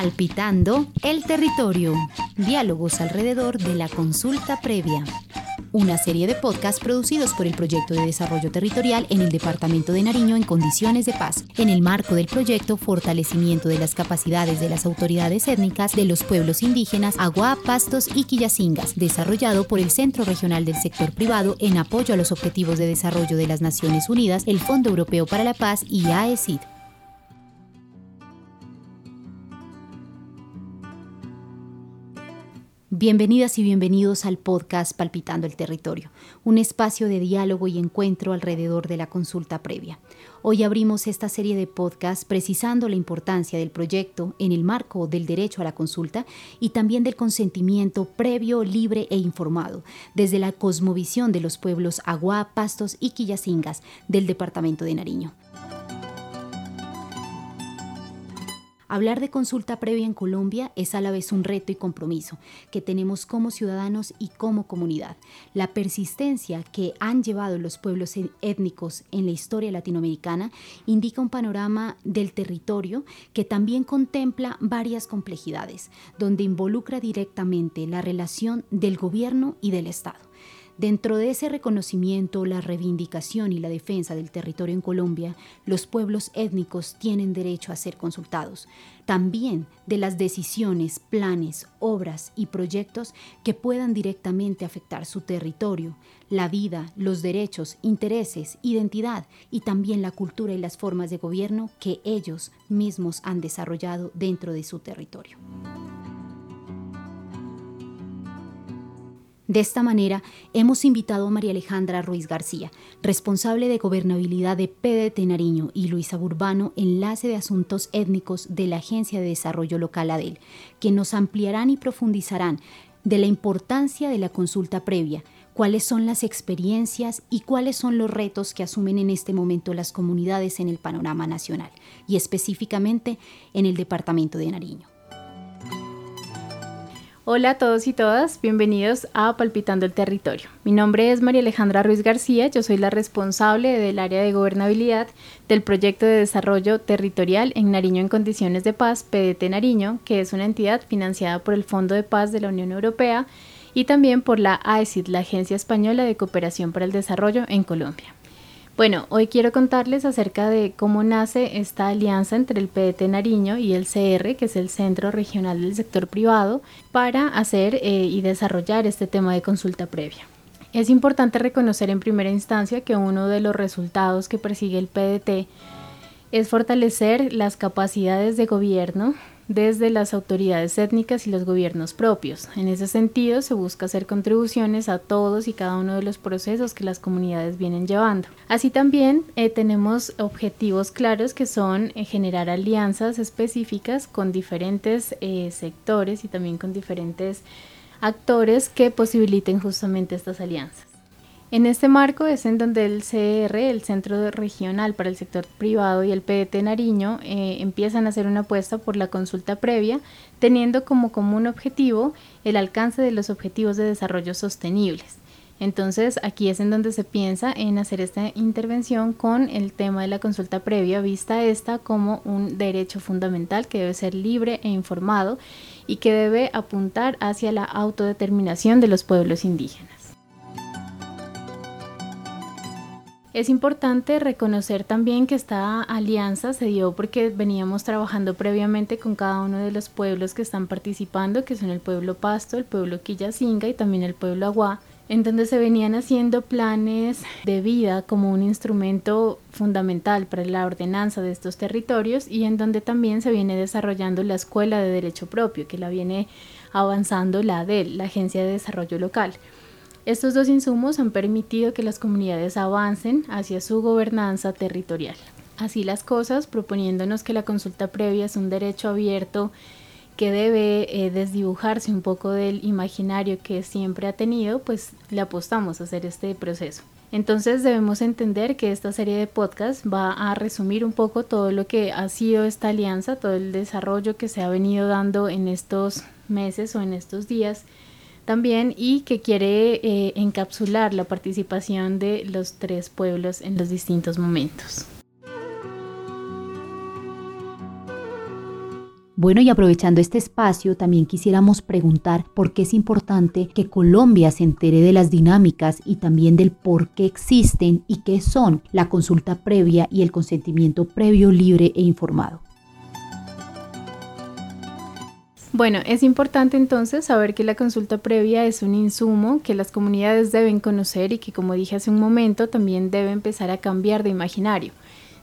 Palpitando el territorio. Diálogos alrededor de la consulta previa. Una serie de podcasts producidos por el Proyecto de Desarrollo Territorial en el Departamento de Nariño en condiciones de paz, en el marco del proyecto Fortalecimiento de las capacidades de las autoridades étnicas de los pueblos indígenas Agua, Pastos y Quillacingas, desarrollado por el Centro Regional del Sector Privado en apoyo a los Objetivos de Desarrollo de las Naciones Unidas, el Fondo Europeo para la Paz y AECID. Bienvenidas y bienvenidos al podcast Palpitando el Territorio, un espacio de diálogo y encuentro alrededor de la consulta previa. Hoy abrimos esta serie de podcasts precisando la importancia del proyecto en el marco del derecho a la consulta y también del consentimiento previo, libre e informado, desde la cosmovisión de los pueblos Aguá, Pastos y Quillacingas del departamento de Nariño. Hablar de consulta previa en Colombia es a la vez un reto y compromiso que tenemos como ciudadanos y como comunidad. La persistencia que han llevado los pueblos e-, étnicos en la historia latinoamericana indica un panorama del territorio que también contempla varias complejidades, donde involucra directamente la relación del gobierno y del Estado. Dentro de ese reconocimiento, la reivindicación y la defensa del territorio en Colombia, los pueblos étnicos tienen derecho a ser consultados, también de las decisiones, planes, obras y proyectos que puedan directamente afectar su territorio, la vida, los derechos, intereses, identidad y también la cultura y las formas de gobierno que ellos mismos han desarrollado dentro de su territorio. De esta manera, hemos invitado a María Alejandra Ruiz García, responsable de gobernabilidad de PDT Nariño, y Luisa Burbano, enlace de asuntos étnicos de la Agencia de Desarrollo Local ADEL, que nos ampliarán y profundizarán de la importancia de la consulta previa, cuáles son las experiencias y cuáles son los retos que asumen en este momento las comunidades en el panorama nacional y específicamente en el departamento de Nariño. Hola a todos y todas, bienvenidos a Palpitando el Territorio. Mi nombre es María Alejandra Ruiz García, yo soy la responsable del área de gobernabilidad del proyecto de desarrollo territorial en Nariño en condiciones de paz, PDT Nariño, que es una entidad financiada por el Fondo de Paz de la Unión Europea y también por la AECID, la Agencia Española de Cooperación para el Desarrollo en Colombia. Bueno, hoy quiero contarles acerca de cómo nace esta alianza entre el PDT Nariño y el CR, que es el Centro Regional del Sector Privado, para hacer eh, y desarrollar este tema de consulta previa. Es importante reconocer en primera instancia que uno de los resultados que persigue el PDT es fortalecer las capacidades de gobierno desde las autoridades étnicas y los gobiernos propios. En ese sentido, se busca hacer contribuciones a todos y cada uno de los procesos que las comunidades vienen llevando. Así también eh, tenemos objetivos claros que son eh, generar alianzas específicas con diferentes eh, sectores y también con diferentes actores que posibiliten justamente estas alianzas. En este marco es en donde el CR, el Centro Regional para el Sector Privado y el PDT Nariño eh, empiezan a hacer una apuesta por la consulta previa, teniendo como común objetivo el alcance de los objetivos de desarrollo sostenibles. Entonces aquí es en donde se piensa en hacer esta intervención con el tema de la consulta previa, vista esta como un derecho fundamental que debe ser libre e informado y que debe apuntar hacia la autodeterminación de los pueblos indígenas. Es importante reconocer también que esta alianza se dio porque veníamos trabajando previamente con cada uno de los pueblos que están participando, que son el pueblo Pasto, el pueblo Quillacinga y también el pueblo Aguá, en donde se venían haciendo planes de vida como un instrumento fundamental para la ordenanza de estos territorios y en donde también se viene desarrollando la Escuela de Derecho Propio, que la viene avanzando la ADEL, la Agencia de Desarrollo Local. Estos dos insumos han permitido que las comunidades avancen hacia su gobernanza territorial. Así las cosas, proponiéndonos que la consulta previa es un derecho abierto que debe eh, desdibujarse un poco del imaginario que siempre ha tenido, pues le apostamos a hacer este proceso. Entonces debemos entender que esta serie de podcasts va a resumir un poco todo lo que ha sido esta alianza, todo el desarrollo que se ha venido dando en estos meses o en estos días también y que quiere eh, encapsular la participación de los tres pueblos en los distintos momentos. Bueno, y aprovechando este espacio, también quisiéramos preguntar por qué es importante que Colombia se entere de las dinámicas y también del por qué existen y qué son la consulta previa y el consentimiento previo libre e informado. Bueno, es importante entonces saber que la consulta previa es un insumo que las comunidades deben conocer y que, como dije hace un momento, también debe empezar a cambiar de imaginario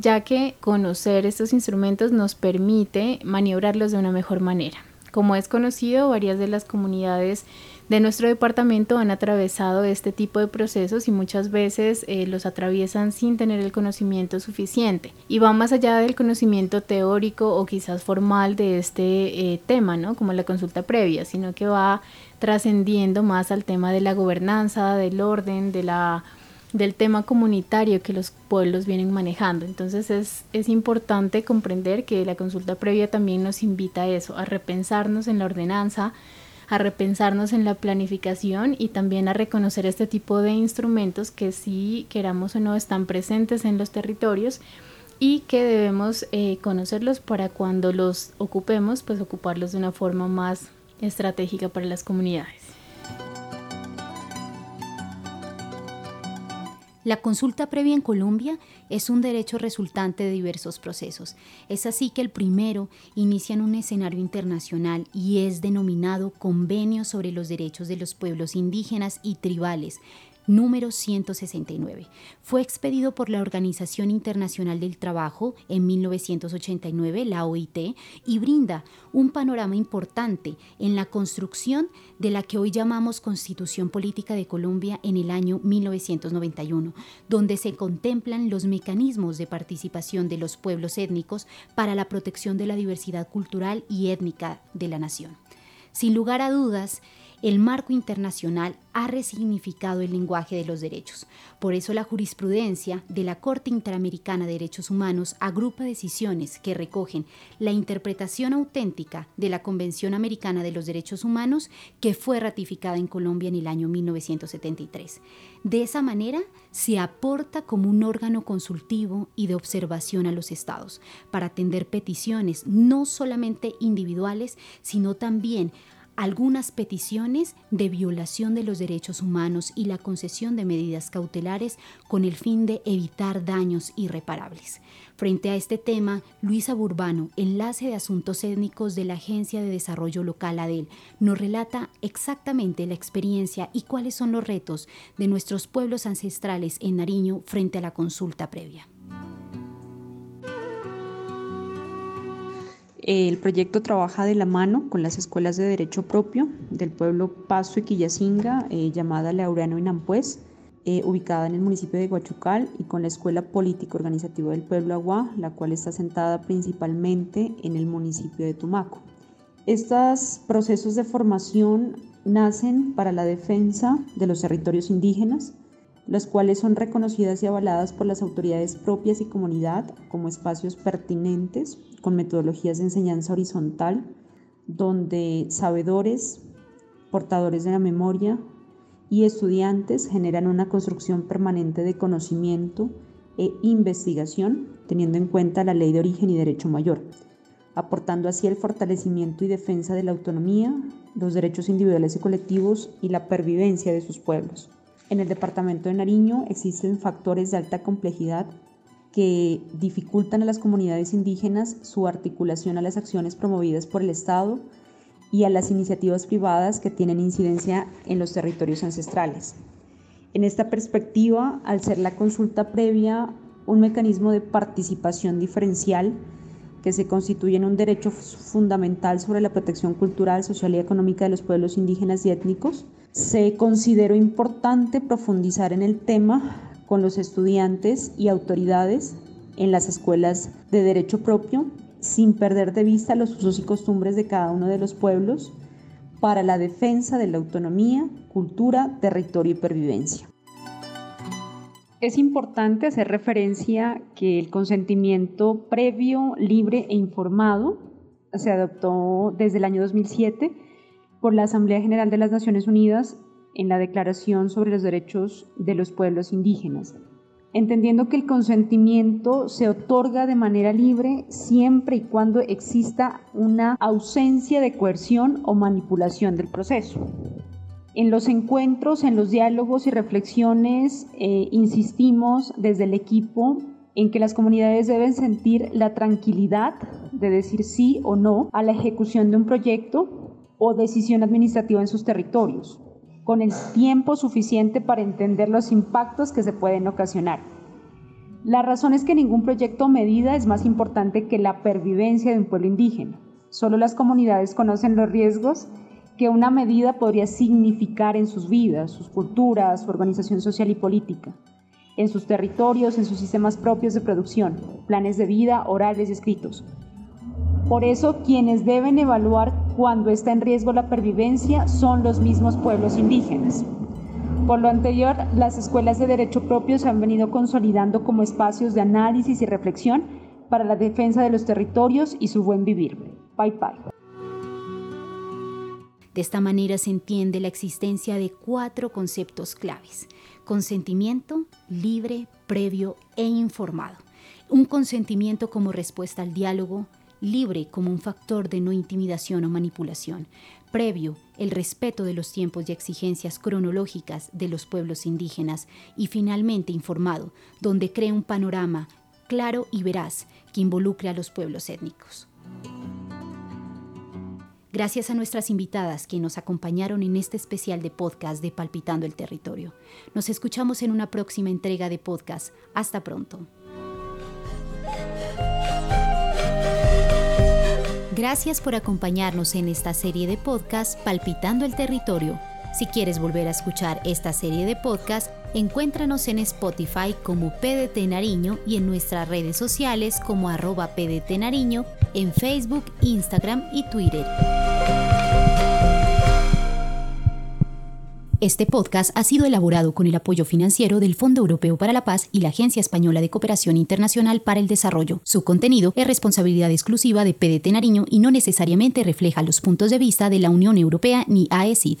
ya que conocer estos instrumentos nos permite maniobrarlos de una mejor manera. Como es conocido, varias de las comunidades de nuestro departamento han atravesado este tipo de procesos y muchas veces eh, los atraviesan sin tener el conocimiento suficiente. Y va más allá del conocimiento teórico o quizás formal de este eh, tema, ¿no? Como la consulta previa, sino que va trascendiendo más al tema de la gobernanza, del orden, de la del tema comunitario que los pueblos vienen manejando. Entonces es, es, importante comprender que la consulta previa también nos invita a eso, a repensarnos en la ordenanza, a repensarnos en la planificación y también a reconocer este tipo de instrumentos que si queramos o no están presentes en los territorios y que debemos eh, conocerlos para cuando los ocupemos, pues ocuparlos de una forma más estratégica para las comunidades. La consulta previa en Colombia es un derecho resultante de diversos procesos. Es así que el primero inicia en un escenario internacional y es denominado Convenio sobre los Derechos de los Pueblos Indígenas y Tribales, número 169. Fue expedido por la Organización Internacional del Trabajo en 1989, la OIT, y brinda un panorama importante en la construcción de la que hoy llamamos Constitución Política de Colombia en el año 1991, donde se contemplan los mecanismos de participación de los pueblos étnicos para la protección de la diversidad cultural y étnica de la nación. Sin lugar a dudas, el marco internacional ha resignificado el lenguaje de los derechos. Por eso la jurisprudencia de la Corte Interamericana de Derechos Humanos agrupa decisiones que recogen la interpretación auténtica de la Convención Americana de los Derechos Humanos que fue ratificada en Colombia en el año 1973. De esa manera se aporta como un órgano consultivo y de observación a los estados para atender peticiones no solamente individuales, sino también algunas peticiones de violación de los derechos humanos y la concesión de medidas cautelares con el fin de evitar daños irreparables. Frente a este tema, Luisa Burbano, enlace de asuntos étnicos de la Agencia de Desarrollo Local ADEL, nos relata exactamente la experiencia y cuáles son los retos de nuestros pueblos ancestrales en Nariño frente a la consulta previa. El proyecto trabaja de la mano con las escuelas de derecho propio del pueblo Paso y Quillacinga, eh, llamada Laureano y Nampués, eh, ubicada en el municipio de Guachucal, y con la Escuela Político Organizativa del Pueblo Agua, la cual está sentada principalmente en el municipio de Tumaco. Estos procesos de formación nacen para la defensa de los territorios indígenas, las cuales son reconocidas y avaladas por las autoridades propias y comunidad como espacios pertinentes con metodologías de enseñanza horizontal, donde sabedores, portadores de la memoria y estudiantes generan una construcción permanente de conocimiento e investigación, teniendo en cuenta la ley de origen y derecho mayor, aportando así el fortalecimiento y defensa de la autonomía, los derechos individuales y colectivos y la pervivencia de sus pueblos. En el departamento de Nariño existen factores de alta complejidad que dificultan a las comunidades indígenas su articulación a las acciones promovidas por el Estado y a las iniciativas privadas que tienen incidencia en los territorios ancestrales. En esta perspectiva, al ser la consulta previa un mecanismo de participación diferencial que se constituye en un derecho fundamental sobre la protección cultural, social y económica de los pueblos indígenas y étnicos, se consideró importante profundizar en el tema con los estudiantes y autoridades en las escuelas de derecho propio, sin perder de vista los usos y costumbres de cada uno de los pueblos, para la defensa de la autonomía, cultura, territorio y pervivencia. Es importante hacer referencia que el consentimiento previo, libre e informado se adoptó desde el año 2007 por la Asamblea General de las Naciones Unidas en la Declaración sobre los Derechos de los Pueblos Indígenas, entendiendo que el consentimiento se otorga de manera libre siempre y cuando exista una ausencia de coerción o manipulación del proceso. En los encuentros, en los diálogos y reflexiones, eh, insistimos desde el equipo en que las comunidades deben sentir la tranquilidad de decir sí o no a la ejecución de un proyecto o decisión administrativa en sus territorios con el tiempo suficiente para entender los impactos que se pueden ocasionar. La razón es que ningún proyecto o medida es más importante que la pervivencia de un pueblo indígena. Solo las comunidades conocen los riesgos que una medida podría significar en sus vidas, sus culturas, su organización social y política, en sus territorios, en sus sistemas propios de producción, planes de vida, orales y escritos. Por eso, quienes deben evaluar cuando está en riesgo la pervivencia son los mismos pueblos indígenas. Por lo anterior, las escuelas de derecho propio se han venido consolidando como espacios de análisis y reflexión para la defensa de los territorios y su buen vivir. Bye bye. De esta manera se entiende la existencia de cuatro conceptos claves. Consentimiento, libre, previo e informado. Un consentimiento como respuesta al diálogo, libre como un factor de no intimidación o manipulación, previo el respeto de los tiempos y exigencias cronológicas de los pueblos indígenas y finalmente informado, donde cree un panorama claro y veraz que involucre a los pueblos étnicos. Gracias a nuestras invitadas que nos acompañaron en este especial de podcast de Palpitando el Territorio. Nos escuchamos en una próxima entrega de podcast. Hasta pronto. Gracias por acompañarnos en esta serie de podcast Palpitando el Territorio. Si quieres volver a escuchar esta serie de podcast, encuéntranos en Spotify como PDT Nariño y en nuestras redes sociales como arroba PDT Nariño en Facebook, Instagram y Twitter. Este podcast ha sido elaborado con el apoyo financiero del Fondo Europeo para la Paz y la Agencia Española de Cooperación Internacional para el Desarrollo. Su contenido es responsabilidad exclusiva de PDT Nariño y no necesariamente refleja los puntos de vista de la Unión Europea ni AECID.